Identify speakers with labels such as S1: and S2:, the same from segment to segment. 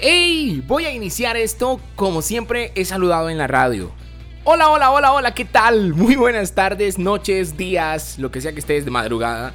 S1: ¡Hey! Voy a iniciar esto como siempre he saludado en la radio. Hola, hola, hola, hola, ¿qué tal? Muy buenas tardes, noches, días, lo que sea que estés de madrugada.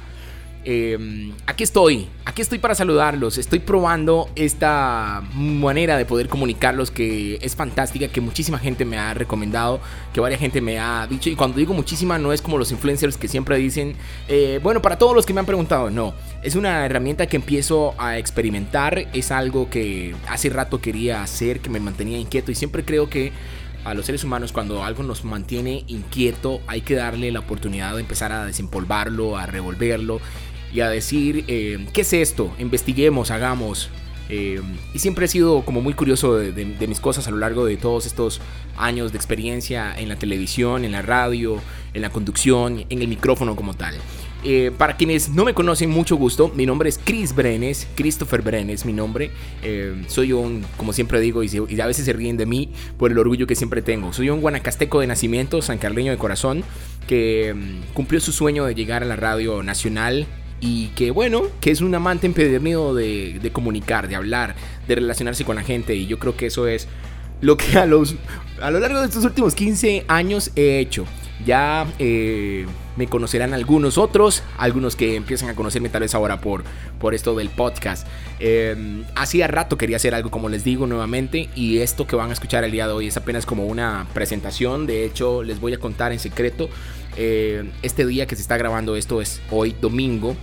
S1: Em, aquí estoy, aquí estoy para saludarlos. Estoy probando esta manera de poder comunicarlos que es fantástica, que muchísima gente me ha recomendado, que varias gente me ha dicho. Y cuando digo muchísima, no es como los influencers que siempre dicen, eh, bueno, para todos los que me han preguntado, no. Es una herramienta que empiezo a experimentar, es algo que hace rato quería hacer, que me mantenía inquieto y siempre creo que a los seres humanos cuando algo nos mantiene inquieto hay que darle la oportunidad de empezar a desempolvarlo, a revolverlo y a decir, eh, ¿qué es esto? Investiguemos, hagamos. Eh, y siempre he sido como muy curioso de, mis cosas a lo largo de todos estos años de experiencia en la televisión, en la radio, en la conducción, en el micrófono como tal. Eh, para quienes no me conocen, mucho gusto. Mi nombre es Chris Brenes, Christopher Brenes, mi nombre. soy un, como siempre digo, y, a veces se ríen de mí por el orgullo que siempre tengo. Soy un guanacasteco de nacimiento, sancarleño de corazón, que mm, cumplió su sueño de llegar a la radio nacional y que bueno, que es un amante empedernido de, comunicar, de hablar, de relacionarse con la gente y yo creo que eso es lo que a, los, a lo largo de estos últimos 15 años he hecho. Ya eh, me conocerán algunos otros, algunos que empiezan a conocerme tal vez ahora por, por esto del podcast. Eh, hacía rato quería hacer algo como les digo nuevamente y esto que van a escuchar el día de hoy es apenas como una presentación. De hecho les voy a contar en secreto. Eh, este día que se está grabando esto es hoy domingo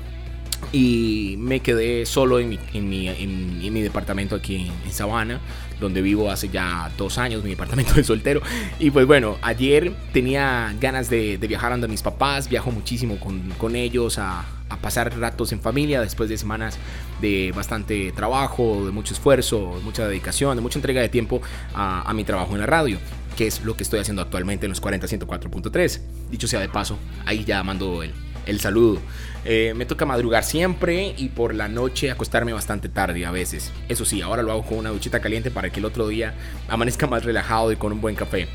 S1: y me quedé solo en mi, en mi, en, mi departamento aquí en, Sabana, donde vivo hace ya dos años, mi departamento de soltero. Y pues bueno, ayer tenía ganas de, viajar ando a mis papás, viajo muchísimo con, ellos a, pasar ratos en familia después de semanas de bastante trabajo, de mucho esfuerzo, mucha dedicación, de mucha entrega de tiempo a mi trabajo en la radio que es lo que estoy haciendo actualmente en los 40 104.3. Dicho sea de paso, ahí ya mando el, el saludo. Eh, me toca madrugar siempre y por la noche acostarme bastante tarde a veces. Eso sí, ahora lo hago con una duchita caliente para que el otro día amanezca más relajado y con un buen café.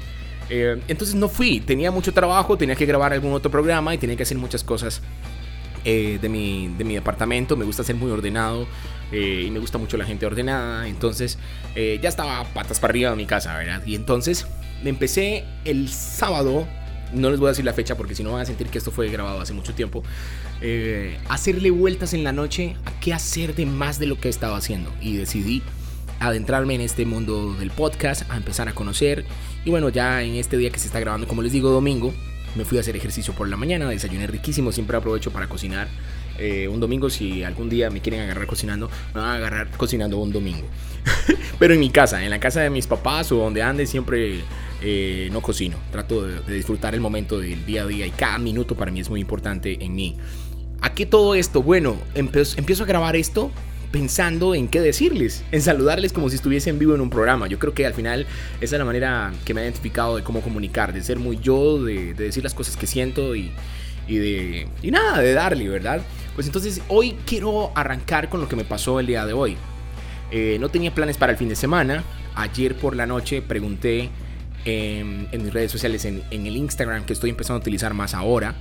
S1: Eh, entonces no fui, tenía mucho trabajo, tenía que grabar algún otro programa y tenía que hacer muchas cosas eh, de, mi, de mi departamento. Me gusta ser muy ordenado y me gusta mucho la gente ordenada. Entonces ya estaba patas para arriba de mi casa, ¿verdad? Y entonces me empecé el sábado no les voy a decir la fecha porque si no van a sentir que esto fue grabado hace mucho tiempo, eh, hacerle vueltas en la noche a qué hacer de más de lo que he estado haciendo. Y decidí adentrarme en este mundo del podcast, a empezar a conocer. Y bueno, ya en este día que se está grabando, como les digo, domingo, me fui a hacer ejercicio por la mañana, desayuné riquísimo, siempre aprovecho para cocinar. Eh, un domingo, si algún día me quieren agarrar cocinando, me van a agarrar cocinando un domingo. Pero en mi casa, en la casa de mis papás o donde ande, siempre eh, no cocino. Trato de, disfrutar el momento del día a día y cada minuto para mí es muy importante en mí. ¿A qué todo esto? Bueno, empiezo, a grabar esto pensando en qué decirles, en saludarles como si estuviese en vivo en un programa. Yo creo que al final esa es la manera que me ha identificado de cómo comunicar, de ser muy yo, de, decir las cosas que siento y, de... Y nada, de darle, ¿verdad? Pues entonces hoy quiero arrancar con lo que me pasó el día de hoy. Eh, no tenía planes para el fin de semana. Ayer por la noche pregunté en, mis redes sociales, en, el Instagram que estoy empezando a utilizar más ahora,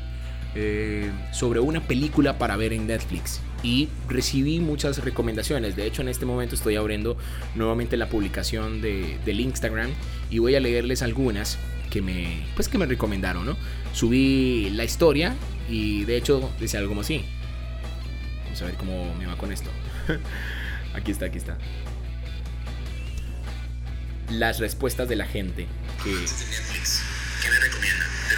S1: eh, sobre una película para ver en Netflix. Y recibí muchas recomendaciones. De hecho, en este momento estoy abriendo nuevamente la publicación de, del Instagram y voy a leerles algunas que me, pues que me recomendaron. ¿no? Subí la historia y de hecho decía algo como así. Vamos a ver cómo me va con esto. aquí está, aquí está las respuestas de la gente. Que...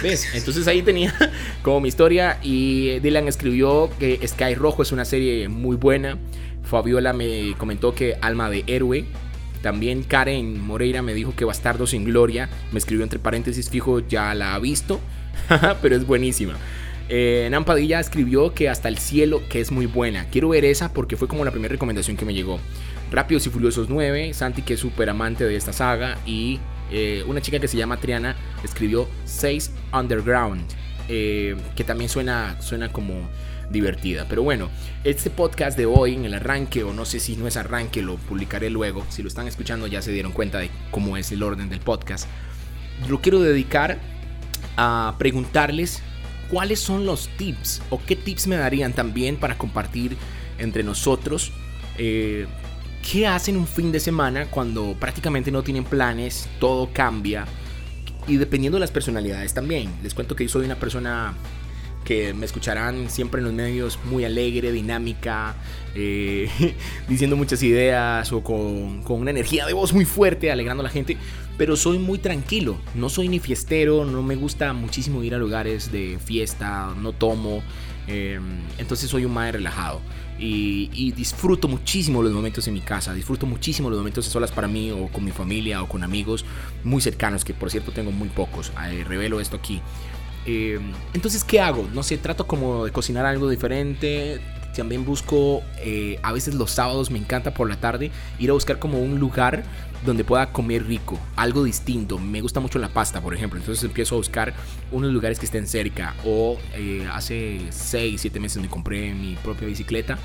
S1: Entonces ahí tenía como mi historia y Dylan escribió que Sky Rojo es una serie muy buena. Fabiola me comentó que Alma de Héroe. También Karen Moreira me dijo que Bastardo sin Gloria. Me escribió entre paréntesis fijo, ya la ha visto. Pero es buenísima. Eh, escribió que Hasta el Cielo, que es muy buena. Quiero ver esa porque fue como la primera recomendación que me llegó. Rápidos y Furiosos 9, Santi que es súper amante de esta saga y eh, una chica que se llama Triana escribió 6 Underground, eh, que también suena, suena como divertida. Pero bueno, este podcast de hoy, en el arranque, o no sé si no es arranque, lo publicaré luego. Si lo están escuchando ya se dieron cuenta de cómo es el orden del podcast. Lo quiero dedicar a preguntarles cuáles son los tips o qué tips me darían también para compartir entre nosotros. Eh, ¿qué hacen un fin de semana cuando prácticamente no tienen planes, todo cambia? Y dependiendo de las personalidades también. Les cuento que yo soy una persona que me escucharán siempre en los medios muy alegre, dinámica, eh, diciendo muchas ideas o con, con, una energía de voz muy fuerte, alegrando a la gente, pero soy muy tranquilo, no soy ni fiestero, no me gusta muchísimo ir a lugares de fiesta, no tomo, eh, entonces soy un madre relajado. Y, y, disfruto muchísimo los momentos en mi casa, disfruto muchísimo los momentos solas para mí o con mi familia o con amigos muy cercanos, que por cierto tengo muy pocos, eh, revelo esto aquí. Eh, entonces, ¿qué hago? No sé, trato como de cocinar algo diferente. También busco, eh, a veces los sábados me encanta por la tarde ir a buscar como un lugar donde pueda comer rico, algo distinto. Me gusta mucho la pasta, por ejemplo. Entonces empiezo a buscar unos lugares que estén cerca. O eh, hace 6, 7 meses me compré mi propia bicicleta.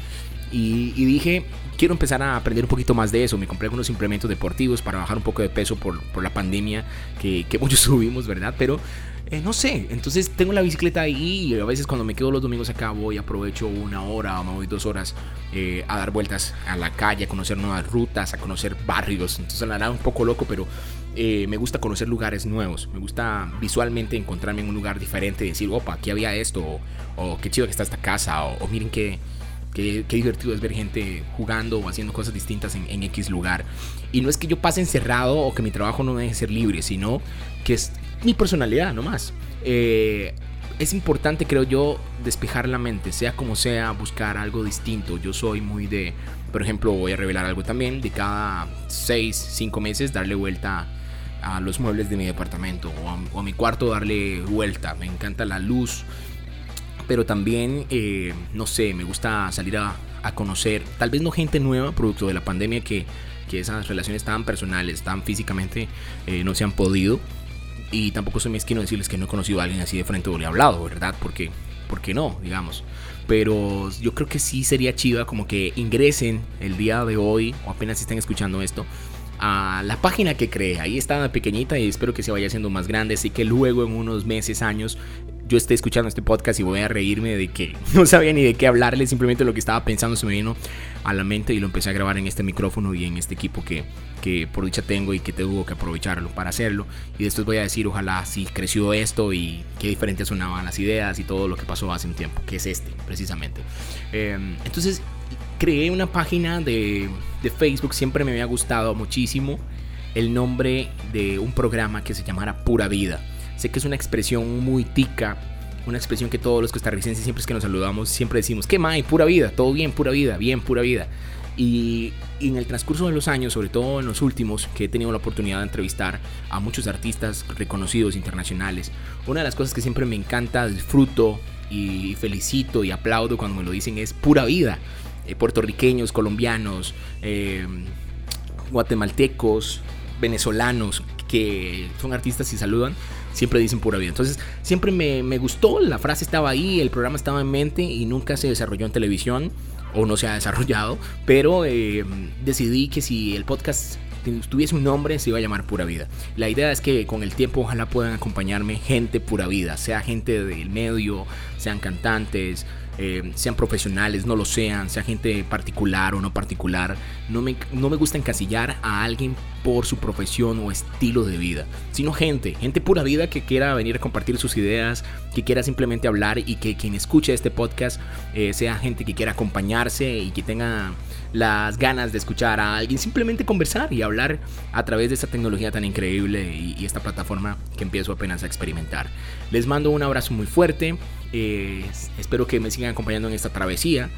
S1: Y, dije, quiero empezar a aprender un poquito más de eso. Me compré algunos implementos deportivos para bajar un poco de peso por, por la pandemia que, que muchos subimos, ¿verdad? Pero eh, no sé, entonces tengo la bicicleta ahí y a veces cuando me quedo los domingos acá voy, aprovecho una hora o me voy dos horas eh, a dar vueltas a la calle, a conocer nuevas rutas, a conocer barrios. Entonces la verdad un poco loco, pero eh, me gusta conocer lugares nuevos. Me gusta visualmente encontrarme en un lugar diferente y decir, opa, aquí había esto, o, qué chido que está esta casa, o, miren qué, Qué, divertido es ver gente jugando o haciendo cosas distintas en, X lugar. Y no es que yo pase encerrado o que mi trabajo no deje de ser libre, sino que es mi personalidad nomás. Eh, es importante, creo yo, despejar la mente, sea como sea, buscar algo distinto. Yo soy muy de, por ejemplo, voy a revelar algo también, de cada 6, 5 meses darle vuelta a los muebles de mi departamento o a, mi cuarto darle vuelta. Me encanta la luz, pero también, eh, no sé, me gusta salir a, conocer, tal vez no gente nueva, producto de la pandemia, que, que esas relaciones tan personales, tan físicamente, eh, no se han podido y tampoco soy mezquino decirles que no he conocido a alguien así de frente o le he hablado, ¿verdad? Porque, no, digamos. Pero yo creo que sí sería chiva como que ingresen el día de hoy o apenas estén escuchando esto a la página que creé. Ahí está pequeñita y espero que se vaya haciendo más grande. Así que luego en unos meses, años, yo esté escuchando este podcast y voy a reírme de que no sabía ni de qué hablarle, simplemente lo que estaba pensando se me vino a la mente y lo empecé a grabar en este micrófono y en este equipo que, que por dicha tengo y que tengo que aprovecharlo para hacerlo. Y después voy a decir, ojalá si creció esto y qué diferentes sonaban las ideas y todo lo que pasó hace un tiempo, que es este, precisamente. Em, entonces, creé una página de, de Facebook, siempre me había gustado muchísimo el nombre de un programa que se llamara Pura Vida. Sé que es una expresión muy tica, una expresión que todos los costarricenses siempre es que nos saludamos, siempre decimos, ¿qué más? Pura vida, todo bien, pura vida, bien, pura vida. Y, en el transcurso de los años, sobre todo en los últimos, que he tenido la oportunidad de entrevistar a muchos artistas reconocidos internacionales, una de las cosas que siempre me encanta, disfruto y felicito y aplaudo cuando me lo dicen es pura vida. Eh, puertorriqueños, colombianos, eh, guatemaltecos, venezolanos que son artistas y saludan, siempre dicen pura vida. Entonces, siempre me, gustó, la frase estaba ahí, el programa estaba en mente y nunca se desarrolló en televisión o no se ha desarrollado, pero eh, decidí que si el podcast tuviese un nombre se iba a llamar Pura Vida. La idea es que con el tiempo ojalá puedan acompañarme gente pura vida, sea gente del medio, sean cantantes, eh, sean profesionales, no lo sean, sea gente particular o no particular. No me, no me gusta encasillar a alguien por su profesión o estilo de vida, sino gente, gente pura vida que quiera venir a compartir sus ideas, que quiera simplemente hablar y que quien escuche este podcast eh, sea gente que quiera acompañarse y que tenga las ganas de escuchar a alguien, simplemente conversar y hablar a través de esta tecnología tan increíble y, esta plataforma que empiezo apenas a experimentar. Les mando un abrazo muy fuerte. Eh, espero que me sigan acompañando en esta travesía,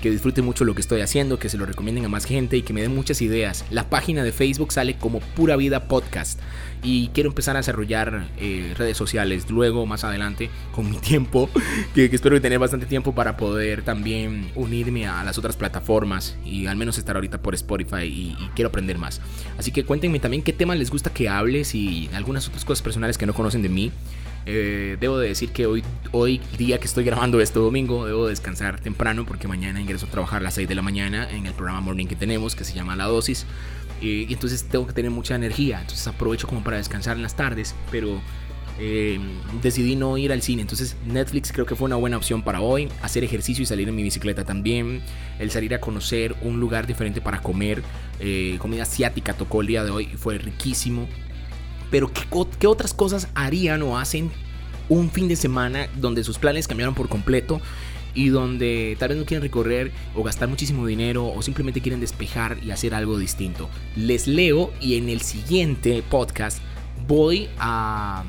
S1: que disfruten mucho lo que estoy haciendo, que se lo recomienden a más gente y que me den muchas ideas. La página de Facebook sale como Pura Vida Podcast y quiero empezar a desarrollar eh, redes sociales luego, más adelante, con mi tiempo, que, espero tener bastante tiempo para poder también unirme a las otras plataformas y al menos estar ahorita por Spotify y, y quiero aprender más. Así que cuéntenme también qué temas les gusta que hables y algunas otras cosas personales que no conocen de mí. Eh, debo de decir que hoy, hoy, día que estoy grabando este domingo, debo descansar temprano porque mañana ingreso a trabajar a las 6 de la mañana en el programa Morning que tenemos que se llama La Dosis. y entonces tengo que tener mucha energía. Entonces aprovecho como para descansar en las tardes. Pero eh, decidí no ir al cine. Entonces Netflix creo que fue una buena opción para hoy. Hacer ejercicio y salir en mi bicicleta también. El salir a conocer un lugar diferente para comer. Eh, comida asiática tocó el día de hoy y fue riquísimo. Pero ¿qué, ¿qué, otras cosas harían o hacen un fin de semana donde sus planes cambiaron por completo? Y donde tal vez no quieren recorrer o gastar muchísimo dinero o simplemente quieren despejar y hacer algo distinto. Les leo y en el siguiente podcast voy a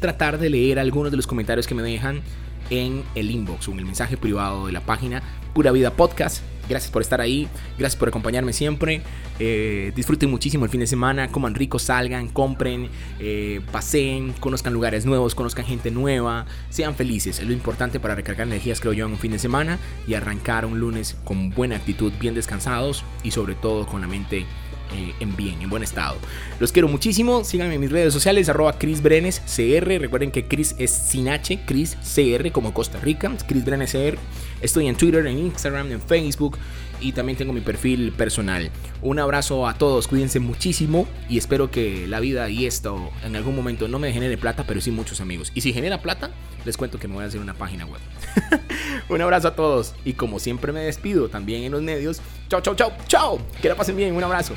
S1: tratar de leer algunos de los comentarios que me dejan en el inbox o en el mensaje privado de la página Pura Vida Podcast. Gracias por estar ahí, gracias por acompañarme siempre. Eh, disfruten muchísimo el fin de semana, coman rico, salgan, compren, eh, paseen, conozcan lugares nuevos, conozcan gente nueva, sean felices. Es lo importante para recargar energías, creo yo, en un fin de semana y arrancar un lunes con buena actitud, bien descansados y sobre todo con la mente eh, en bien, en buen estado. Los quiero muchísimo. Síganme en mis redes sociales, arroba Chris Brenes CR. Recuerden que Chris es sin H, Chris CR como Costa Rica, Chris Brenes CR. Estoy en Twitter, en Instagram, en Facebook y también tengo mi perfil personal. Un abrazo a todos, cuídense muchísimo y espero que la vida y esto en algún momento no me genere plata, pero sí muchos amigos. Y si genera plata, les cuento que me voy a hacer una página web. Un abrazo a todos y como siempre me despido también en los medios. Chao, chao, chao, chao. Que la pasen bien, un abrazo.